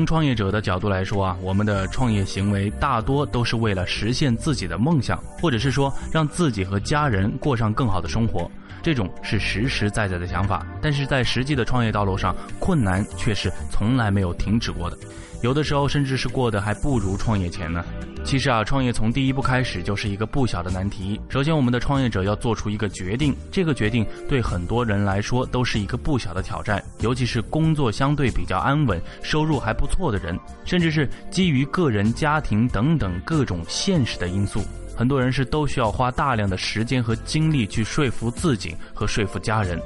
从创业者的角度来说啊，我们的创业行为大多都是为了实现自己的梦想，或者是说让自己和家人过上更好的生活，这种是实实在在的想法。但是在实际的创业道路上，困难却是从来没有停止过的，有的时候甚至是过得还不如创业前呢。其实啊，创业从第一步开始就是一个不小的难题。首先，我们的创业者要做出一个决定，这个决定对很多人来说都是一个不小的挑战，尤其是工作相对比较安稳、收入还不错的人，甚至是基于个人、家庭等等各种现实的因素，很多人是都需要花大量的时间和精力去说服自己和说服家人。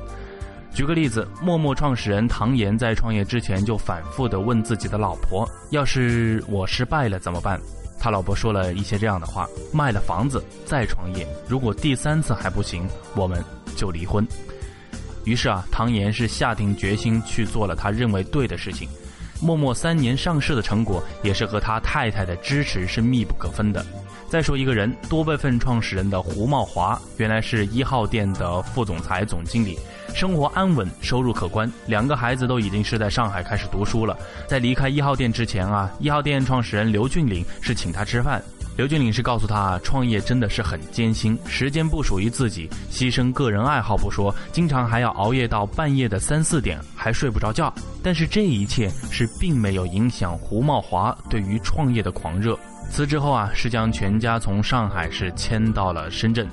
举个例子，陌陌创始人唐岩在创业之前就反复地问自己的老婆：“要是我失败了怎么办？”他老婆说了一些这样的话：卖了房子再创业，如果第三次还不行，我们就离婚。于是啊，唐岩是下定决心去做了他认为对的事情。默默三年上市的成果，也是和他太太的支持是密不可分的。再说一个人，多备份创始人的胡茂华，原来是一号店的副总裁、总经理。生活安稳，收入可观，两个孩子都已经是在上海开始读书了。在离开一号店之前啊，一号店创始人刘俊岭是请他吃饭。刘俊岭是告诉他，创业真的是很艰辛，时间不属于自己，牺牲个人爱好不说，经常还要熬夜到半夜的三四点，还睡不着觉。但是这一切是并没有影响胡茂华对于创业的狂热。辞职后啊，是将全家从上海市迁到了深圳。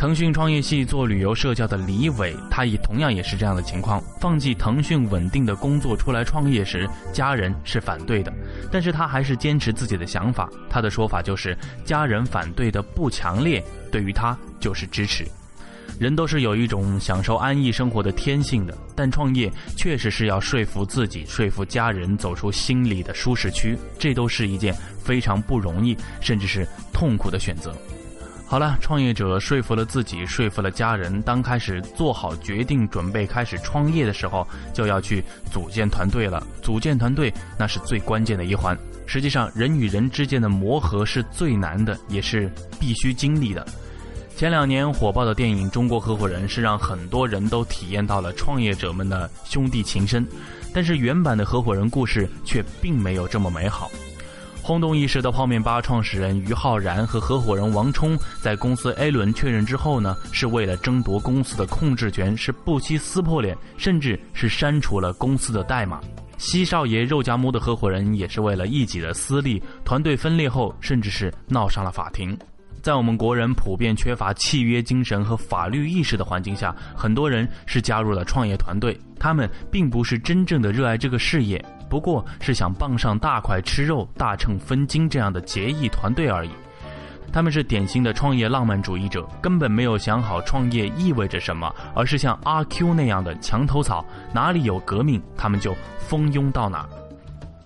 腾讯创业系做旅游社教的李伟，他也同样也是这样的情况。放弃腾讯稳定的工作出来创业时，家人是反对的，但是他还是坚持自己的想法。他的说法就是，家人反对的不强烈，对于他就是支持。人都是有一种享受安逸生活的天性的，但创业确实是要说服自己、说服家人走出心里的舒适区，这都是一件非常不容易，甚至是痛苦的选择。好了，创业者说服了自己，说服了家人。当开始做好决定，准备开始创业的时候，就要去组建团队了。组建团队那是最关键的一环。实际上，人与人之间的磨合是最难的，也是必须经历的。前两年火爆的电影《中国合伙人》是让很多人都体验到了创业者们的兄弟情深，但是原版的合伙人故事却并没有这么美好。轰动一时的泡面吧创始人于浩然和合伙人王冲，在公司 A 轮确认之后呢，是为了争夺公司的控制权，是不惜撕破脸，甚至是删除了公司的代码。西少爷肉夹馍的合伙人也是为了一己的私利，团队分裂后，甚至是闹上了法庭。在我们国人普遍缺乏契约精神和法律意识的环境下，很多人是加入了创业团队，他们并不是真正的热爱这个事业。不过是想傍上大块吃肉、大秤分金这样的结义团队而已。他们是典型的创业浪漫主义者，根本没有想好创业意味着什么，而是像阿 Q 那样的墙头草，哪里有革命，他们就蜂拥到哪。